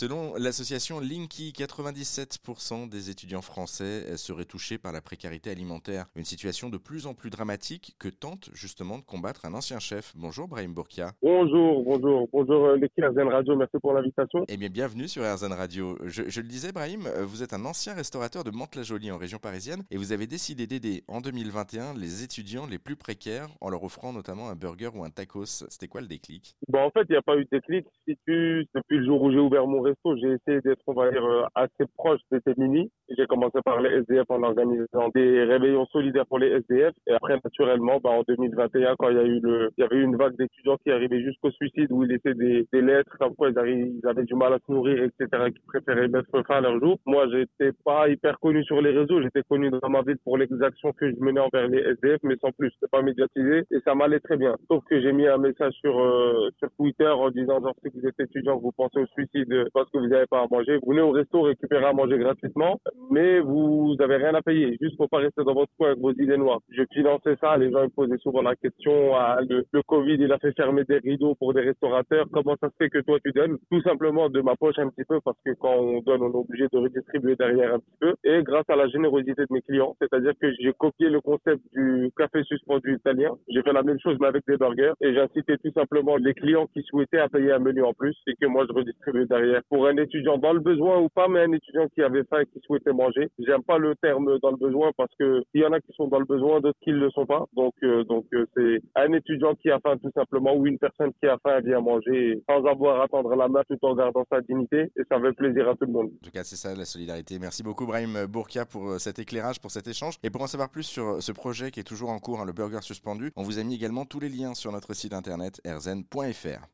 Selon l'association Linky, 97% des étudiants français seraient touchés par la précarité alimentaire. Une situation de plus en plus dramatique que tente justement de combattre un ancien chef. Bonjour Brahim Bourkia. Bonjour, bonjour, bonjour euh, l'équipe RZN Radio, merci pour l'invitation. Eh bien, bienvenue sur RZN Radio. Je, je, le disais Brahim, euh, vous êtes un ancien restaurateur de Mantes-la-Jolie en région parisienne et vous avez décidé d'aider en 2021 les étudiants les plus précaires en leur offrant notamment un burger ou un tacos. C'était quoi le déclic? Bon, en fait, il n'y a pas eu de déclic. Si tu, depuis le jour où j'ai ouvert mon j'ai essayé d'être, on va dire, euh, assez proche de ces mini. J'ai commencé par les SDF en organisant des réveillons solidaires pour les SDF. Et après, naturellement, bah, en 2021, quand il y a eu le, il y avait eu une vague d'étudiants qui arrivaient jusqu'au suicide où ils laissaient des, des lettres comme quoi ils, ils avaient du mal à se nourrir, etc., qui préféraient mettre fin à leur jour. Moi, j'étais pas hyper connu sur les réseaux. J'étais connu dans ma ville pour les actions que je menais envers les SDF, mais sans plus. C'était pas médiatisé et ça m'allait très bien. Sauf que j'ai mis un message sur, euh, sur Twitter en disant, genre, si vous êtes étudiant, vous pensez au suicide parce que vous n'avez pas à manger, vous venez au resto récupérer à manger gratuitement, mais vous avez rien à payer. Juste pour pas rester dans votre coin avec vos idées noires. Je finançais ça. Les gens me posaient souvent la question, ah, le, le Covid, il a fait fermer des rideaux pour des restaurateurs. Comment ça se fait que toi tu donnes? Tout simplement de ma poche un petit peu parce que quand on donne, on est obligé de redistribuer derrière un petit peu. Et grâce à la générosité de mes clients, c'est-à-dire que j'ai copié le concept du café suspendu italien. J'ai fait la même chose mais avec des burgers et incité tout simplement les clients qui souhaitaient à payer un menu en plus et que moi je redistribue derrière pour un étudiant dans le besoin ou pas, mais un étudiant qui avait faim et qui souhaitait manger. J'aime pas le terme dans le besoin parce que il y en a qui sont dans le besoin, d'autres qui ne le sont pas. Donc euh, donc euh, c'est un étudiant qui a faim tout simplement ou une personne qui a faim vient manger sans avoir à tendre la main tout en gardant sa dignité et ça fait plaisir à tout le monde. En tout cas, c'est ça la solidarité. Merci beaucoup Brahim Bourkia pour euh, cet éclairage, pour cet échange et pour en savoir plus sur ce projet qui est toujours en cours, hein, le burger suspendu. On vous a mis également tous les liens sur notre site internet erzen.fr.